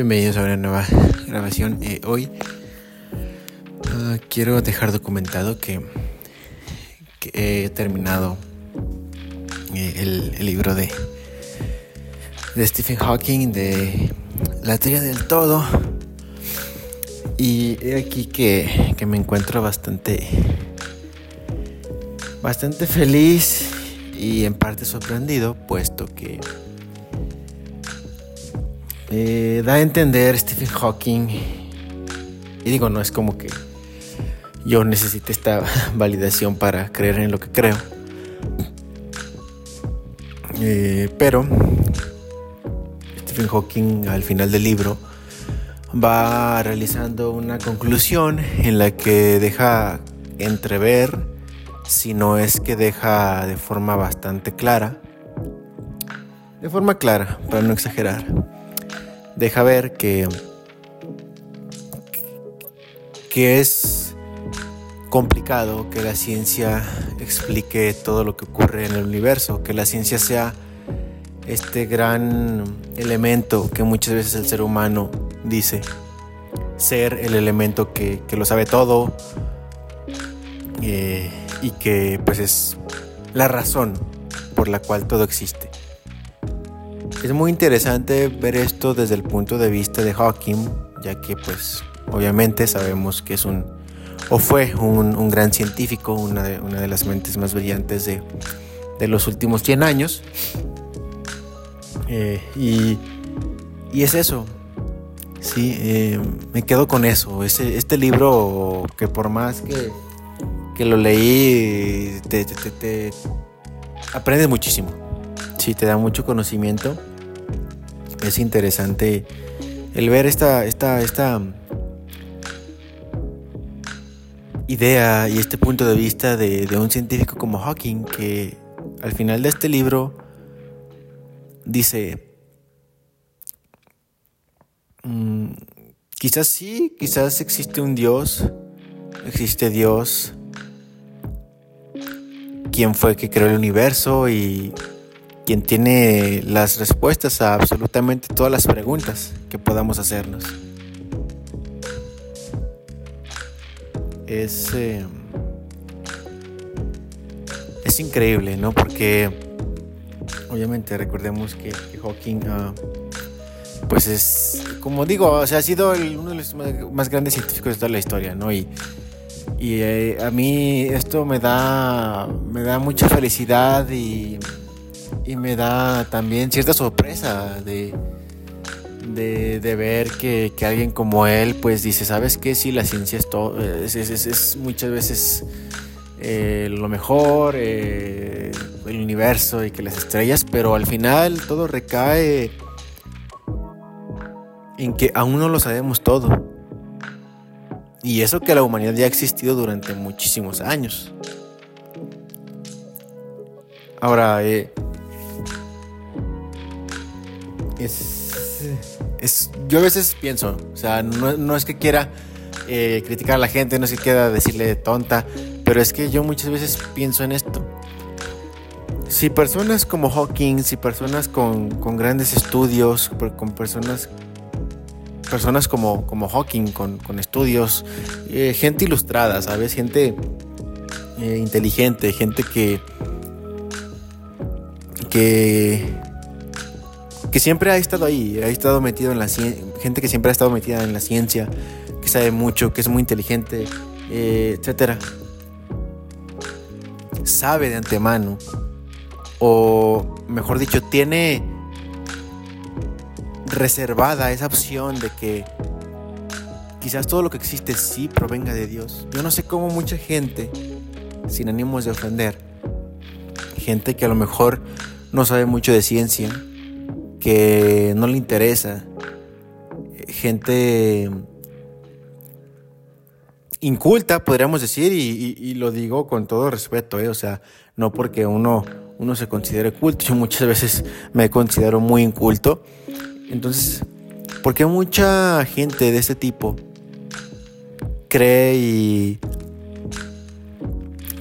Bienvenidos a una nueva grabación. Eh, hoy uh, quiero dejar documentado que, he terminado eh, el, el, libro de, de Stephen Hawking de la teoría del todo. Y he aquí que, que me encuentro bastante, bastante feliz y en parte sorprendido, puesto que eh, da a entender Stephen Hawking, y digo, no es como que yo necesite esta validación para creer en lo que creo, eh, pero Stephen Hawking al final del libro va realizando una conclusión en la que deja entrever, si no es que deja de forma bastante clara, de forma clara, para no exagerar, deja ver que, que es complicado que la ciencia explique todo lo que ocurre en el universo, que la ciencia sea este gran elemento que muchas veces el ser humano dice ser el elemento que, que lo sabe todo eh, y que pues es la razón por la cual todo existe. Es muy interesante ver esto desde el punto de vista de Hawking, ya que pues obviamente sabemos que es un, o fue un, gran científico, una de, las mentes más brillantes de, de los últimos 100 años. Eh, y, y, es eso, sí, eh, me quedo con eso, este, libro que por más que, que lo leí, te, te, te, aprendes muchísimo, sí, te da mucho conocimiento es interesante el ver esta, esta, esta idea y este punto de vista de, un científico como Hawking que al final de este libro dice, mmm, quizás sí, quizás existe un Dios, existe Dios, quien fue que creó el universo y quien tiene las respuestas a absolutamente todas las preguntas que podamos hacernos. Es, eh, es increíble, ¿no? Porque obviamente recordemos que, Hawking, uh, pues es, como digo, o sea, ha sido uno de los más, más, grandes científicos de toda la historia, ¿no? Y, y eh, a mí esto me da, me da mucha felicidad y y me da también cierta sorpresa de, de, ver que, que, alguien como él pues dice, ¿sabes qué? Sí, la ciencia es, todo, es muchas veces eh, lo mejor, eh, el universo y que las estrellas, pero al final todo recae en que aún no lo sabemos todo. Y eso que la humanidad ya ha existido durante muchísimos años. Ahora, eh, es, es, yo a veces pienso, o sea, no, no es que quiera eh, criticar a la gente, no es que quiera decirle tonta, pero es que yo muchas veces pienso en esto. Si personas como Hawking, si personas con, con grandes estudios, con personas, personas como, como Hawking, con, con estudios, eh, gente ilustrada, ¿sabes? Gente eh, inteligente, gente que, que que siempre ha estado ahí, ha estado metido en la ciencia, gente que siempre ha estado metida en la ciencia, que sabe mucho, que es muy inteligente, eh, etcétera. Sabe de antemano, o mejor dicho, tiene reservada esa opción de que quizás todo lo que existe sí provenga de Dios. Yo no sé cómo mucha gente, sin ánimos de ofender, gente que a lo mejor no sabe mucho de ciencia, que no le interesa, gente inculta, podríamos decir, y, lo digo con todo respeto, ¿eh? o sea, no porque uno, uno se considere culto, yo muchas veces me considero muy inculto, entonces, porque mucha gente de este tipo cree y,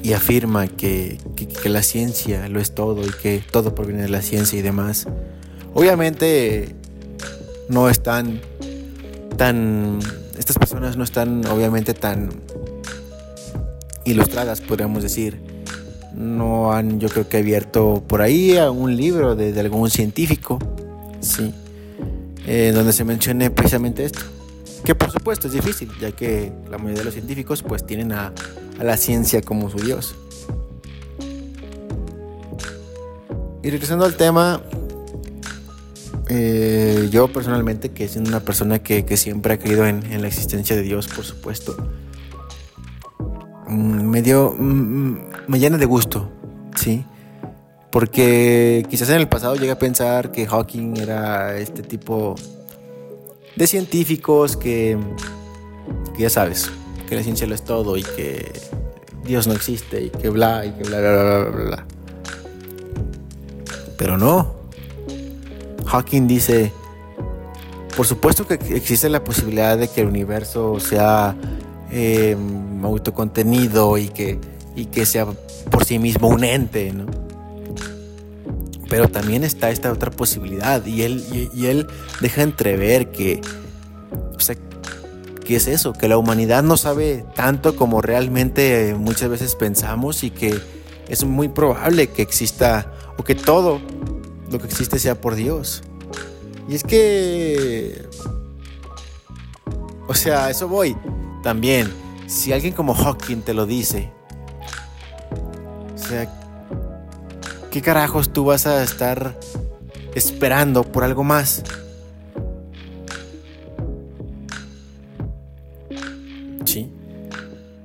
y afirma que, que la ciencia lo es todo y que todo proviene de la ciencia y demás. Obviamente no están tan... Estas personas no están obviamente tan ilustradas, podríamos decir. No han, yo creo que abierto por ahí a un libro de, algún científico, sí, eh, donde se mencione precisamente esto. Que por supuesto es difícil, ya que la mayoría de los científicos pues tienen a, a la ciencia como su Dios. Y regresando al tema, eh, yo personalmente, que soy una persona que, siempre ha creído en, la existencia de Dios, por supuesto, mm, me dio, mm, mm, me llena de gusto, ¿sí? Porque quizás en el pasado llegué a pensar que Hawking era este tipo de científicos que, que ya sabes, que la ciencia lo es todo y que Dios no existe y que bla y que bla bla bla bla. bla. Pero no. Hawking dice, por supuesto que existe la posibilidad de que el universo sea em, autocontenido y que, y que sea por sí mismo un ente, ¿no? Pero también está esta otra posibilidad y él, y, él deja entrever que, o sea, ¿qué es eso? Que la humanidad no sabe tanto como realmente muchas veces pensamos y que es muy probable que exista o que todo lo que existe sea por Dios. Y es que... O sea, eso voy. También, si alguien como Hawking te lo dice, o sea, ¿qué carajos tú vas a estar esperando por algo más? Sí.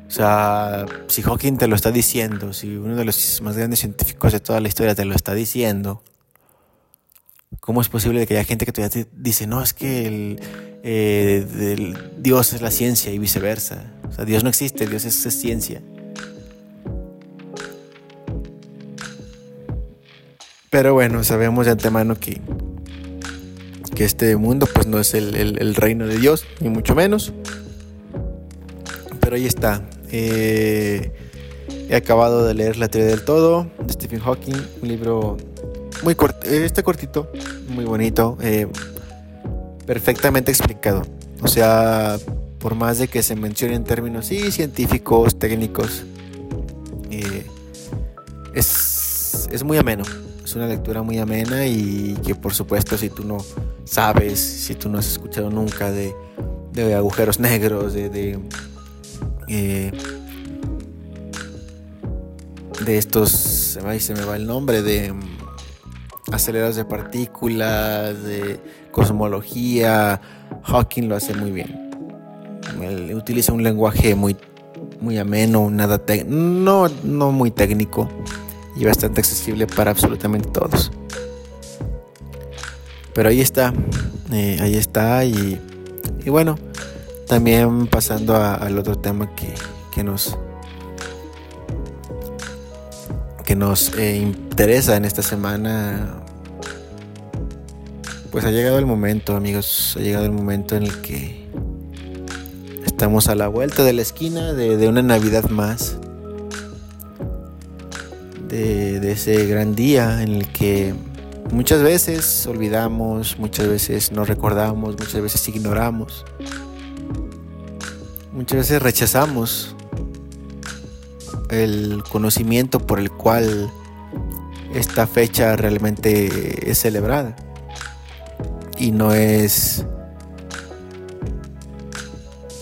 O sea, si Hawking te lo está diciendo, si uno de los más grandes científicos de toda la historia te lo está diciendo, ¿cómo es posible que haya gente que todavía dice, no, es que el, eh, Dios es la ciencia y viceversa? O sea, Dios no existe, Dios es, ciencia. Pero bueno, sabemos de antemano que, que este mundo pues no es el, el reino de Dios, ni mucho menos. Pero ahí está. Eh, he acabado de leer La teoría del todo de Stephen Hawking, un libro muy corto, este cortito, muy bonito, eh, perfectamente explicado. O sea, por más de que se mencionen términos sí, científicos, técnicos, eh, es, es muy ameno. Es una lectura muy amena y que por supuesto si tú no sabes, si tú no has escuchado nunca de, de agujeros negros, de, de eh, de estos, se me va el nombre, de aceleradores de partículas, de cosmología. Hawking lo hace muy bien. utiliza un lenguaje muy, muy ameno, nada no, no muy técnico y bastante accesible para absolutamente todos. Pero ahí está, eh, ahí está y, y bueno. También pasando al otro tema que, nos que nos eh, interesa en esta semana, pues ha llegado el momento, amigos, ha llegado el momento en el que estamos a la vuelta de la esquina de, una Navidad más, de, de ese gran día en el que muchas veces olvidamos, muchas veces no recordamos, muchas veces ignoramos. Muchas veces rechazamos el conocimiento por el cual esta fecha realmente es celebrada. Y no es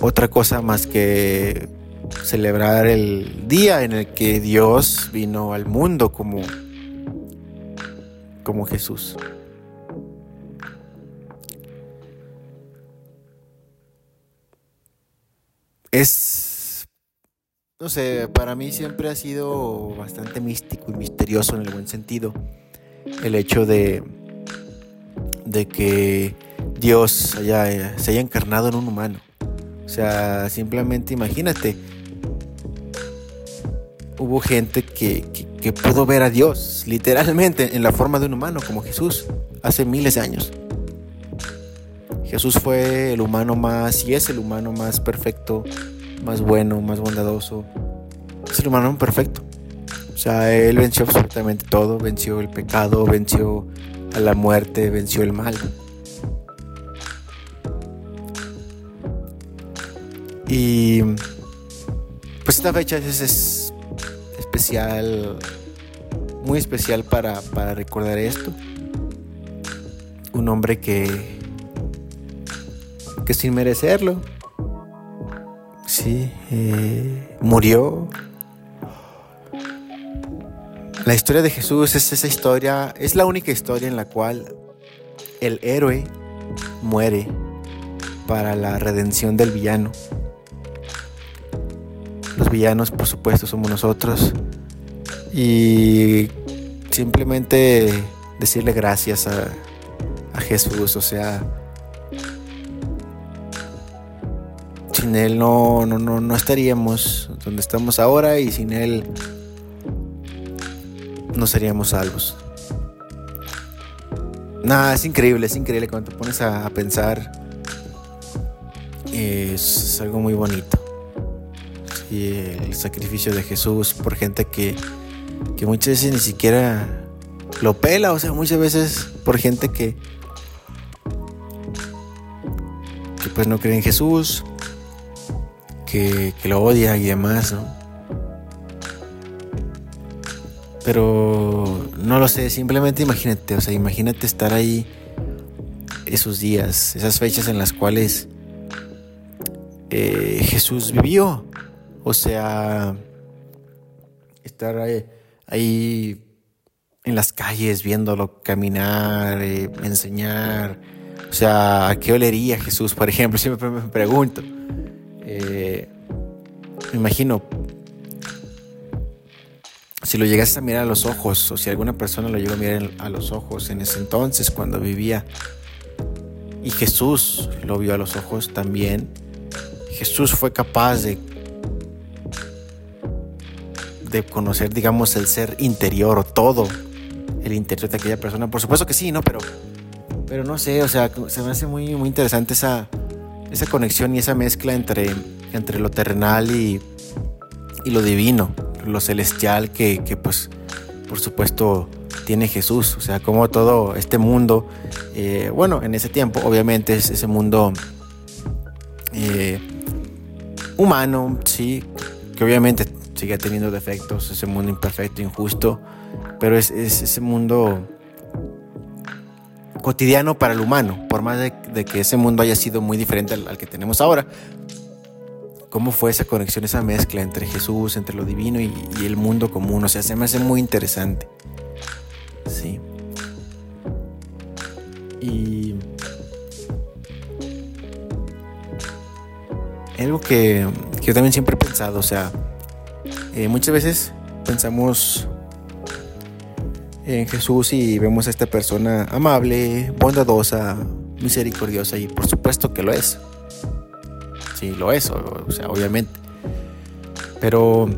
otra cosa más que celebrar el día en el que Dios vino al mundo como, como Jesús. es, no sé, para mí siempre ha sido bastante místico y misterioso en el buen sentido el hecho de, de que Dios haya, se haya encarnado en un humano. O sea, simplemente imagínate, hubo gente que, que, pudo ver a Dios literalmente en la forma de un humano, como Jesús, hace miles de años. Jesús fue el humano más, y es el humano más perfecto, más bueno, más bondadoso. Es el humano perfecto. O sea, él venció absolutamente todo, venció el pecado, venció a la muerte, venció el mal. Y pues esta fecha es, especial, muy especial para, para recordar esto. Un hombre que, que sin merecerlo, eh, murió. La historia de Jesús es esa historia, es la única historia en la cual el héroe muere para la redención del villano. Los villanos, por supuesto, somos nosotros. Y simplemente decirle gracias a, Jesús, o sea, sin Él no, no, no, no estaríamos donde estamos ahora y sin Él no seríamos salvos. Nada, es increíble, es increíble cuando te pones a, pensar. Es algo muy bonito. Y el sacrificio de Jesús por gente que, que muchas veces ni siquiera lo pela, o sea, muchas veces por gente que, que pues no cree en Jesús, que, lo odia y demás, ¿no? Pero no lo sé, simplemente imagínate, o sea, imagínate estar ahí esos días, esas fechas en las cuales eh, Jesús vivió. O sea, estar ahí, en las calles viéndolo caminar, eh, enseñar. O sea, ¿a qué olería Jesús? Por ejemplo, siempre me pregunto. Eh, me imagino si lo llegaste a mirar a los ojos, o si alguna persona lo llegó a mirar a los ojos en ese entonces, cuando vivía, y Jesús lo vio a los ojos también, Jesús fue capaz de, de conocer, digamos, el ser interior o todo el interior de aquella persona. Por supuesto que sí, ¿no? Pero, pero no sé, o sea, se me hace muy, muy interesante esa, esa conexión y esa mezcla entre, entre lo terrenal y, y lo divino lo celestial que, pues por supuesto tiene Jesús, o sea, como todo este mundo, eh, bueno, en ese tiempo obviamente es ese mundo eh, humano, sí, que obviamente sigue teniendo defectos, ese mundo imperfecto, injusto, pero es, ese mundo cotidiano para el humano, por más de, que ese mundo haya sido muy diferente al que tenemos ahora, cómo fue esa conexión, esa mezcla entre Jesús, entre lo divino y, el mundo común. O sea, se me hace muy interesante. Sí. Y algo que, yo también siempre he pensado, o sea, eh, muchas veces pensamos en Jesús y vemos a esta persona amable, bondadosa, misericordiosa y por supuesto que lo es sí lo es, o, sea, obviamente. Pero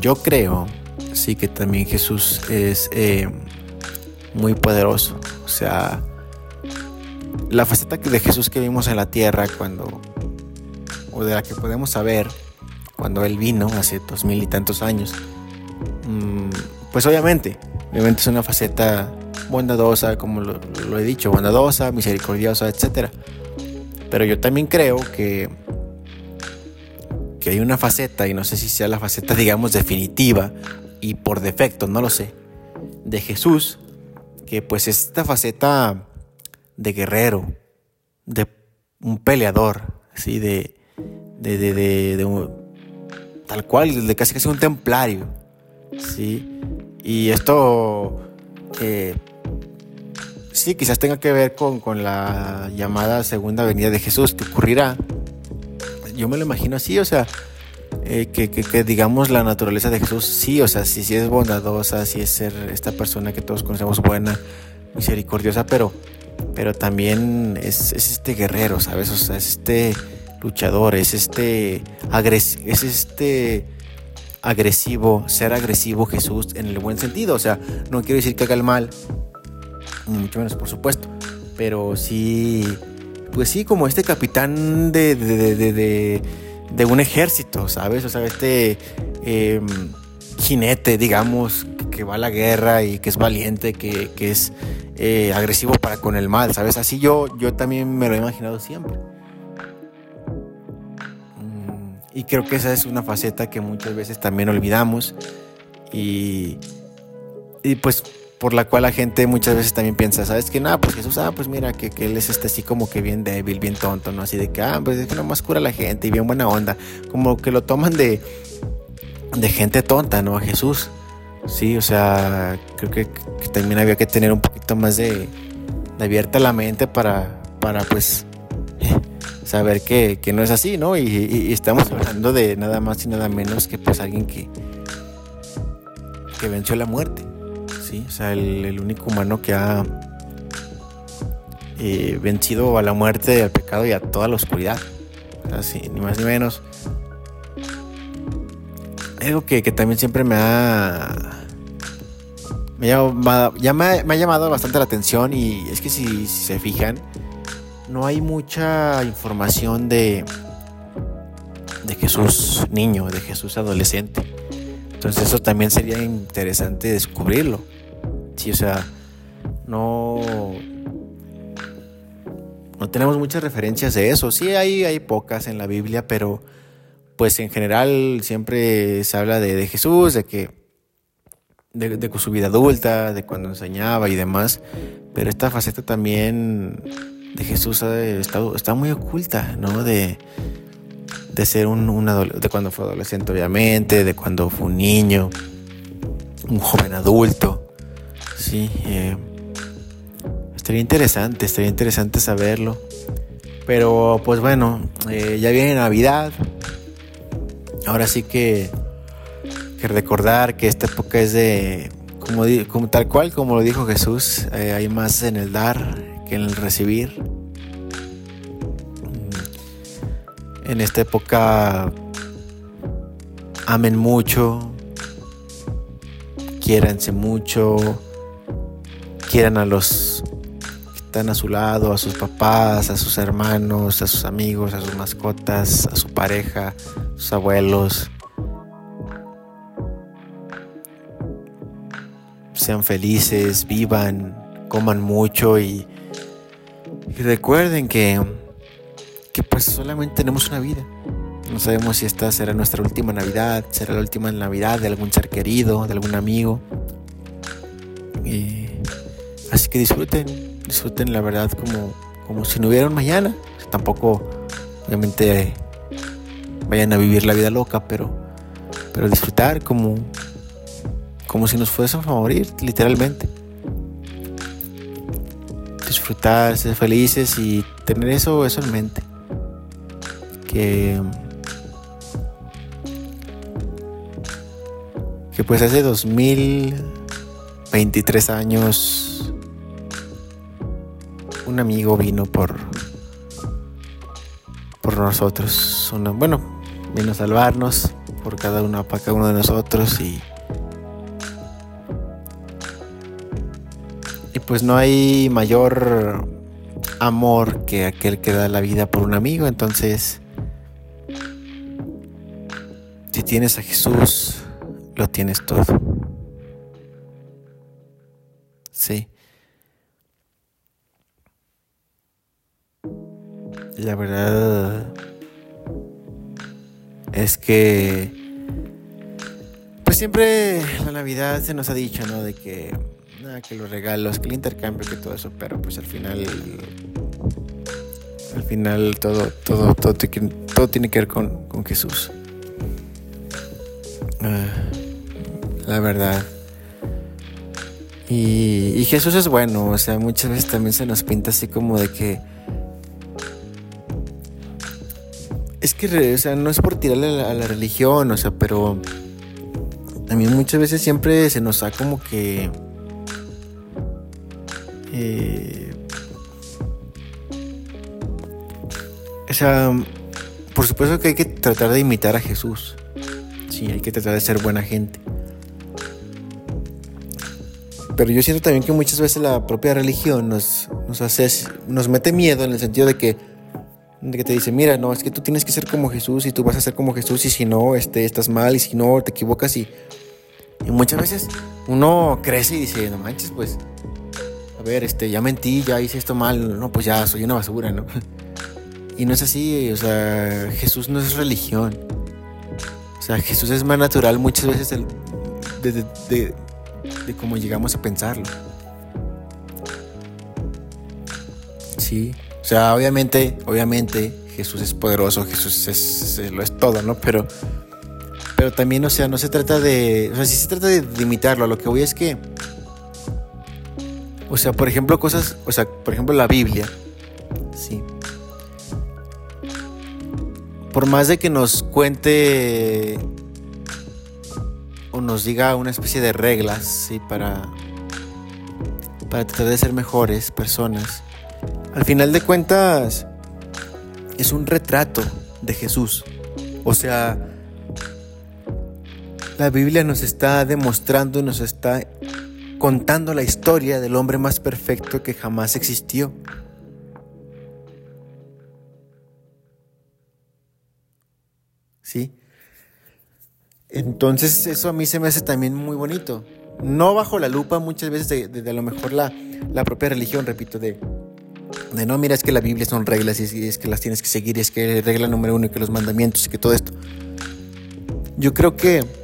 yo creo, sí, que también Jesús es eh, muy poderoso. O sea, la faceta de Jesús que vimos en la tierra cuando, o de la que podemos saber cuando Él vino hace dos mil y tantos años, mm, pues obviamente, obviamente es una faceta bondadosa, como lo, he dicho, bondadosa, misericordiosa, etcétera pero yo también creo que, que hay una faceta, y no sé si sea la faceta, digamos, definitiva y por defecto, no lo sé, de Jesús, que pues esta faceta de guerrero, de un peleador, así de, de, de, de, tal cual, de casi casi un templario, ¿sí? Y esto eh, sí, quizás tenga que ver con, la llamada segunda venida de Jesús que ocurrirá. Yo me lo imagino así, o sea, eh, que, digamos la naturaleza de Jesús, sí, o sea, sí, sí es bondadosa, sí es ser esta persona que todos conocemos buena, misericordiosa, pero, pero también es, este guerrero, ¿sabes? O sea, es este luchador, es este, es este agresivo, ser agresivo Jesús en el buen sentido, o sea, no quiero decir que haga el mal, mucho menos por supuesto, pero sí, pues sí, como este capitán de, de, un ejército, ¿sabes? O sea, este em, jinete, digamos, que va a la guerra y que es valiente, que, es eh, agresivo para con el mal, ¿sabes? Así yo, yo también me lo he imaginado siempre. Y creo que esa es una faceta que muchas veces también olvidamos y, y pues por la cual la gente muchas veces también piensa, ¿sabes que Nada, pues Jesús, ah, pues mira, que, que, él es este así como que bien débil, bien tonto, ¿no? Así de que, ah, pues es que nomás cura a la gente y bien buena onda. Como que lo toman de, de gente tonta, ¿no? A Jesús. Sí, o sea, creo que, también había que tener un poquito más de, de abierta la mente para, para pues, saber que, que, no es así, ¿no? Y, estamos hablando de nada más y nada menos que pues alguien que, que venció la muerte. O sea, el, único humano que ha eh, vencido a la muerte, al pecado y a toda la oscuridad. Así, ni más ni menos. Algo que, también siempre me ha. Me, ha llamado bastante la atención y es que si, se fijan, no hay mucha información de, de Jesús niño, de Jesús adolescente. Entonces eso también sería interesante descubrirlo. Sí, o sea, no. No tenemos muchas referencias de eso. Sí, hay, hay pocas en la Biblia, pero pues en general siempre se habla de, Jesús, de que. De, su vida adulta, de cuando enseñaba y demás. Pero esta faceta también de Jesús está, muy oculta, ¿no? De, de ser un, un de cuando fue adolescente, obviamente, de cuando fue un niño, un joven adulto. Sí, eh, estaría interesante, estaría interesante saberlo. Pero pues bueno, eh, ya viene Navidad. Ahora sí que, que recordar que esta época es de, como, como tal cual, como lo dijo Jesús, eh, hay más en el dar en recibir. En esta época amen mucho, quiéranse mucho quieran a los que están a su lado, a sus papás, a sus hermanos, a sus amigos, a sus mascotas, a su pareja, a sus abuelos. Sean felices, vivan, coman mucho y, recuerden que, que pues solamente tenemos una vida. No sabemos si esta será nuestra última Navidad, será la última Navidad de algún ser querido, de algún amigo. Y Así que disfruten, disfruten la verdad como, como si no hubiera mañana. tampoco, obviamente, vayan a vivir la vida loca, pero, pero disfrutar como, como si nos fuésemos a morir, literalmente. Ser felices y tener eso, eso en mente. Que, que pues hace 2023 años un amigo vino por por nosotros. bueno, vino a salvarnos por cada uno, para cada uno de nosotros y pues no hay mayor amor que aquel que da la vida por un amigo. Entonces, si tienes a Jesús, lo tienes todo. Sí. La verdad es que pues siempre la Navidad se nos ha dicho, ¿no? De que nada, que los regalos, que el intercambio, que todo eso, pero pues al final al final todo todo todo, todo tiene que ver con, con Jesús. Ah, la verdad. Y, y Jesús es bueno, o sea, muchas veces también se nos pinta así como de que Es que, o sea, no es por tirarle a la, religión, o sea, pero a mí muchas veces siempre se nos da como que... Eh, o sea, por supuesto que hay que tratar de imitar a Jesús. Sí, hay que tratar de ser buena gente. Pero yo siento también que muchas veces la propia religión nos, hace, nos mete miedo en el sentido de que que te dice, mira, no, es que tú tienes que ser como Jesús y tú vas a ser como Jesús y si no, este, estás mal y si no, te equivocas y, y muchas veces uno crece y dice, no manches, pues, a ver, este, ya mentí, ya hice esto mal, no, pues ya soy una basura, ¿no? Y no es así, o sea, Jesús no es religión. O sea, Jesús es más natural muchas veces de, de, cómo llegamos a pensarlo. Sí, o sea, obviamente, obviamente Jesús es poderoso, Jesús es, lo es todo, ¿no? Pero, pero también, o sea, no se trata de, o sea, sí se trata de, de imitarlo. Lo que voy es que, o sea, por ejemplo, cosas, o sea, por ejemplo, la Biblia, sí por más de que nos cuente o nos diga una especie de reglas, ¿sí? Para, para tratar de ser mejores personas, al final de cuentas es un retrato de Jesús. O sea, la Biblia nos está demostrando, nos está contando la historia del hombre más perfecto que jamás existió. ¿sí? Entonces eso a mí se me hace también muy bonito. No bajo la lupa muchas veces de, a lo mejor la, la, propia religión, repito, de, de no, mira, es que la Biblia son reglas y es, que las tienes que seguir y es que regla número uno y que los mandamientos y que todo esto. Yo creo que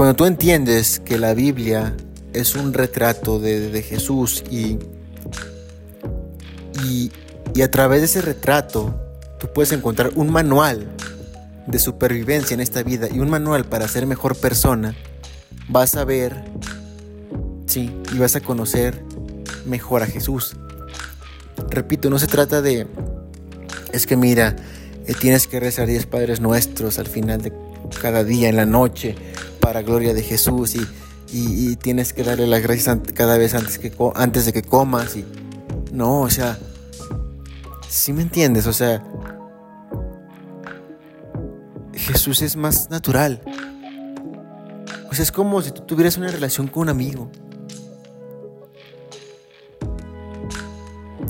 cuando tú entiendes que la Biblia es un retrato de, Jesús y, y, y a través de ese retrato tú puedes encontrar un manual de supervivencia en esta vida y un manual para ser mejor persona, vas a ver, sí, y vas a conocer mejor a Jesús. Repito, no se trata de, es que mira, eh, tienes que rezar 10 Padres Nuestros al final de cada día, en la noche, para gloria de Jesús y, tienes que darle las gracias cada vez antes, que, antes de que comas. Y, no, o sea, si me entiendes, o sea, Jesús es más natural. O sea, es como si tú tuvieras una relación con un amigo.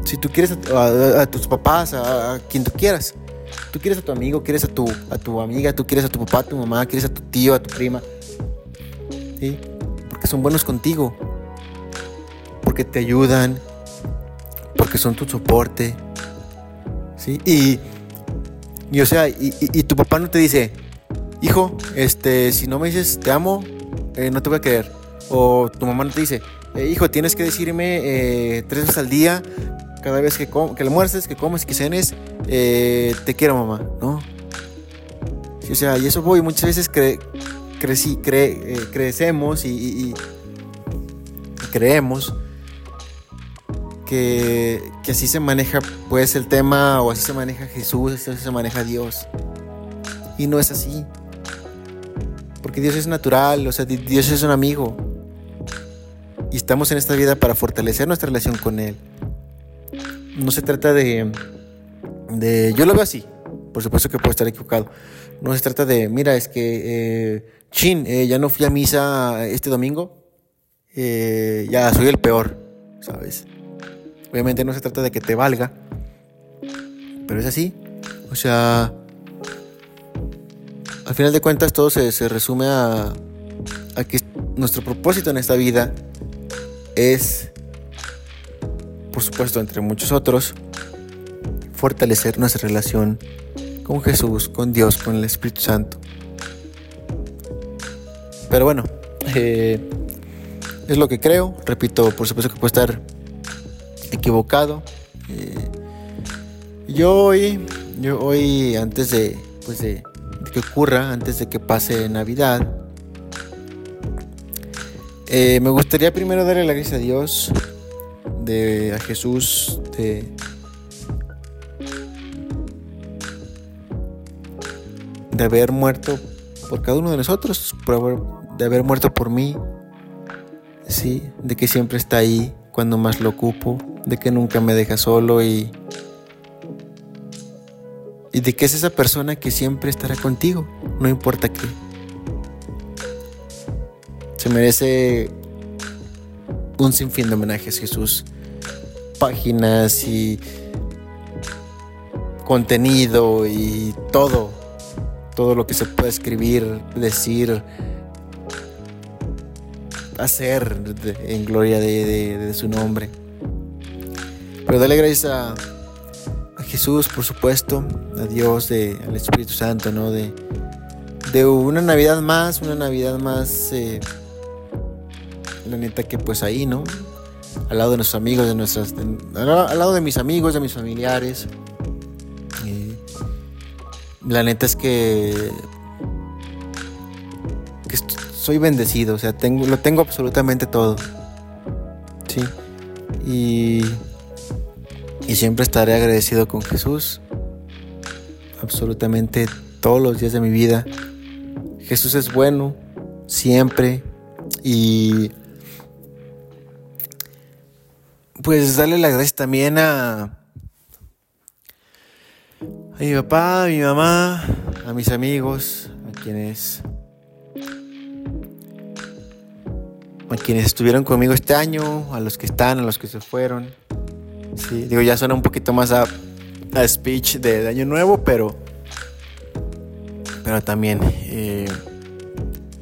Si tú quieres a, tus papás, a, quien tú quieras. Tú quieres a tu amigo, quieres a tu, a tu amiga, tú quieres a tu papá, a tu mamá, quieres a tu tío, a tu prima. ¿Sí? Porque son buenos contigo. Porque te ayudan. Porque son tu soporte. ¿Sí? Y y o sea, y, tu papá no te dice, hijo, este, si no me dices te amo, eh, no te voy a querer. O tu mamá no te dice, eh, hijo, tienes que decirme eh, tres veces al día, cada vez que, que almuerces, que comes, que cenes, te quiero mamá, ¿no? o sea, y eso voy, muchas veces cre cre crecemos y creemos que, así se maneja pues el tema o así se maneja Jesús, así se maneja Dios. Y no es así. Porque Dios es natural, o sea, Dios es un amigo. Y estamos en esta vida para fortalecer nuestra relación con Él. No se trata de... de yo lo veo así, por supuesto que puedo estar equivocado. No se trata de, mira, es que, eh, chin, eh, ya no fui a misa este domingo, eh, ya soy el peor, ¿sabes? Obviamente no se trata de que te valga, pero es así. O sea, al final de cuentas todo se, resume a, a que nuestro propósito en esta vida es, por supuesto, entre muchos otros, fortalecer nuestra relación con Jesús, con Dios, con el Espíritu Santo. Pero bueno, eh, es lo que creo. Repito, por supuesto que puede estar equivocado. Eh, yo hoy, yo hoy antes de, pues de, que ocurra, antes de que pase Navidad, eh, me gustaría primero darle la gracia a Dios, de, a Jesús, de, de haber muerto por cada uno de nosotros, de haber muerto por mí, sí, de que siempre está ahí cuando más lo ocupo, de que nunca me deja solo y, y de que es esa persona que siempre estará contigo, no importa qué. Se merece un sinfín de homenajes, Jesús. Páginas y contenido y todo. Todo lo que se puede escribir, decir, hacer en gloria de, su nombre. Pero dale gracias a, Jesús, por supuesto, a Dios, de, al Espíritu Santo, ¿no? De, de una Navidad más, una Navidad más, eh, la neta que pues ahí, ¿no? Al lado de nuestros amigos, de nuestras, al lado de mis amigos, de mis familiares. la neta es que soy bendecido, o sea, tengo, lo tengo absolutamente todo. Sí. Y, y siempre estaré agradecido con Jesús. Absolutamente todos los días de mi vida. Jesús es bueno, siempre. Y pues darle las gracias también a, a mi papá, a mi mamá, a mis amigos, a quienes a quienes estuvieron conmigo este año, a los que están, a los que se fueron. Sí, digo, ya suena un poquito más a, a speech de, Año Nuevo, pero, pero también eh,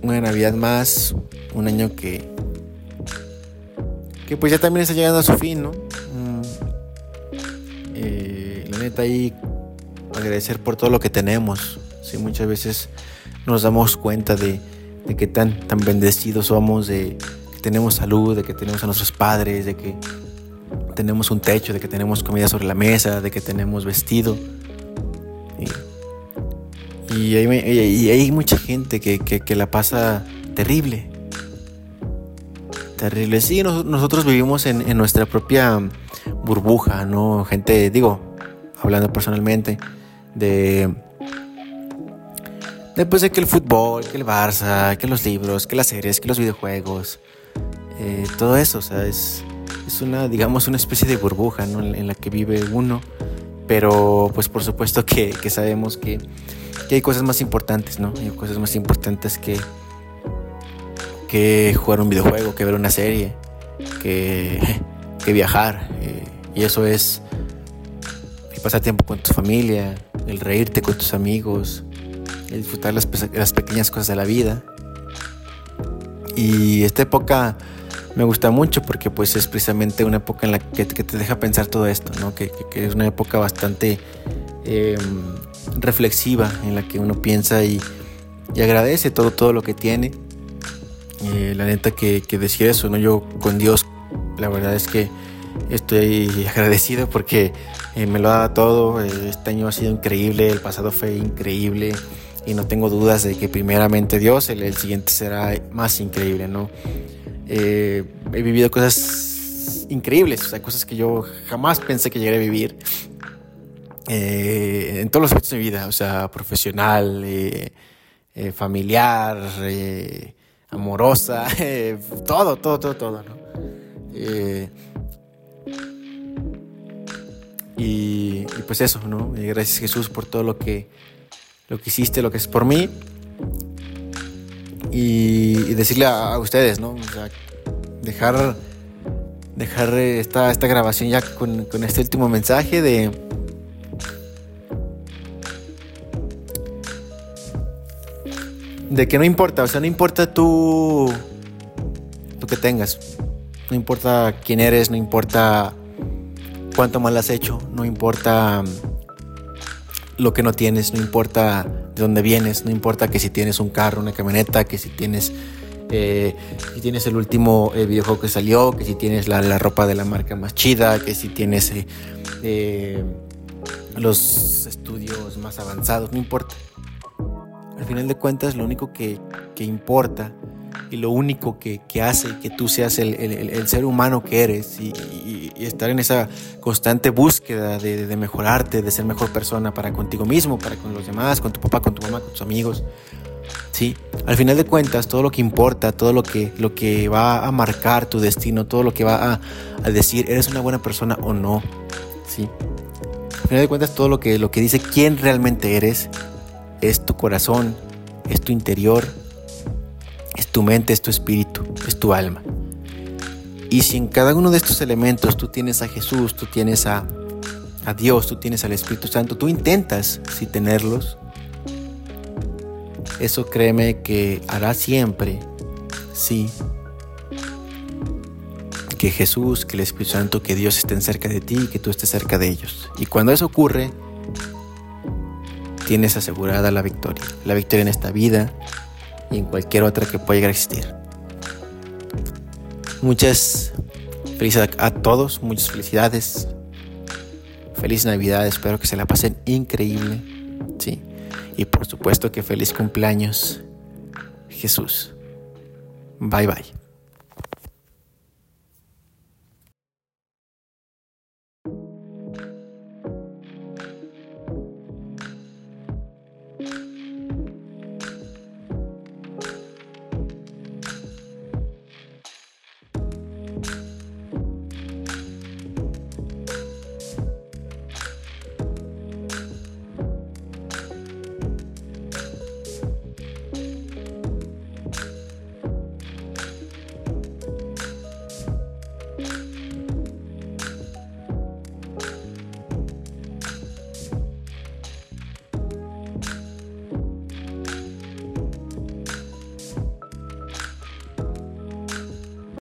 una Navidad más, un año que, que pues ya también está llegando a su fin, ¿no? Mm, eh, la neta ahí agradecer por todo lo que tenemos. Sí, muchas veces nos damos cuenta de, de qué tan, tan bendecidos somos, de que tenemos salud, de que tenemos a nuestros padres, de que tenemos un techo, de que tenemos comida sobre la mesa, de que tenemos vestido. Y, hay, mucha gente que, la pasa terrible. Terrible. Sí, nosotros vivimos en, nuestra propia burbuja, ¿no? Gente, digo, hablando personalmente, de Después de que el fútbol, que el Barça, que los libros, que las series, que los videojuegos, eh, todo eso, o sea, es, es, una, digamos, una especie de burbuja ¿no? en, la que vive uno, pero pues por supuesto que, sabemos que, que, hay cosas más importantes, ¿no? Hay cosas más importantes que, que jugar un videojuego, que ver una serie, que, que viajar, eh, y eso es el pasar tiempo con tu familia, el reírte con tus amigos, el disfrutar las pequeñas cosas de la vida. Y esta época me gusta mucho porque pues es precisamente una época en la que, te deja pensar todo esto, ¿no? que, es una época bastante em, reflexiva en la que uno piensa y, y agradece todo, todo lo que tiene. Eh, la neta que, que, decir eso, ¿no? yo con Dios la verdad es que estoy agradecido porque eh, me lo ha dado todo, este año ha sido increíble, el pasado fue increíble y no tengo dudas de que primeramente Dios, el, siguiente será más increíble, ¿no? Eh, he vivido cosas increíbles, o sea, cosas que yo jamás pensé que llegaría a vivir eh, en todos los aspectos de mi vida, o sea, profesional, eh, familiar, amorosa, todo, todo, todo, todo, ¿no? Y, y, pues eso, ¿no? Gracias Jesús por todo lo que lo que hiciste, lo que es por mí. Y, decirle a, ustedes, ¿no? O sea, dejar, dejar esta, esta grabación ya con, con este último mensaje de... De que no importa, o sea, no importa tú, tú que tengas, no importa quién eres, no importa cuánto mal has hecho, no importa lo que no tienes, no importa de dónde vienes, no importa que si tienes un carro, una camioneta, que si tienes, eh, si tienes el último eh, videojuego que salió, que si tienes la, ropa de la marca más chida, que si tienes eh, los estudios más avanzados, no importa. Al final de cuentas, lo único que, que importa y lo único que, hace que tú seas el, ser humano que eres y, estar en esa constante búsqueda de, mejorarte, de ser mejor persona para contigo mismo, para con los demás, con tu papá, con tu mamá, con tus amigos. Sí, al final de cuentas, todo lo que importa, todo lo que, lo que va a marcar tu destino, todo lo que va a, a decir, eres una buena persona o no. Sí. Al final de cuentas, todo lo que, lo que dice quién realmente eres es tu corazón, es tu interior, tu mente, es tu espíritu, es tu alma. Y si en cada uno de estos elementos tú tienes a Jesús, tú tienes a, a Dios, tú tienes al Espíritu Santo, tú intentas si tenerlos, eso créeme que hará siempre, sí, que Jesús, que el Espíritu Santo, que Dios estén cerca de ti y que tú estés cerca de ellos. Y cuando eso ocurre, tienes asegurada la victoria. La victoria en esta vida y en cualquier otra que pueda llegar a existir. Muchas felicidades a todos, muchas felicidades. Feliz Navidad, espero que se la pasen increíble. Sí. Y por supuesto que feliz cumpleaños, Jesús. Bye bye.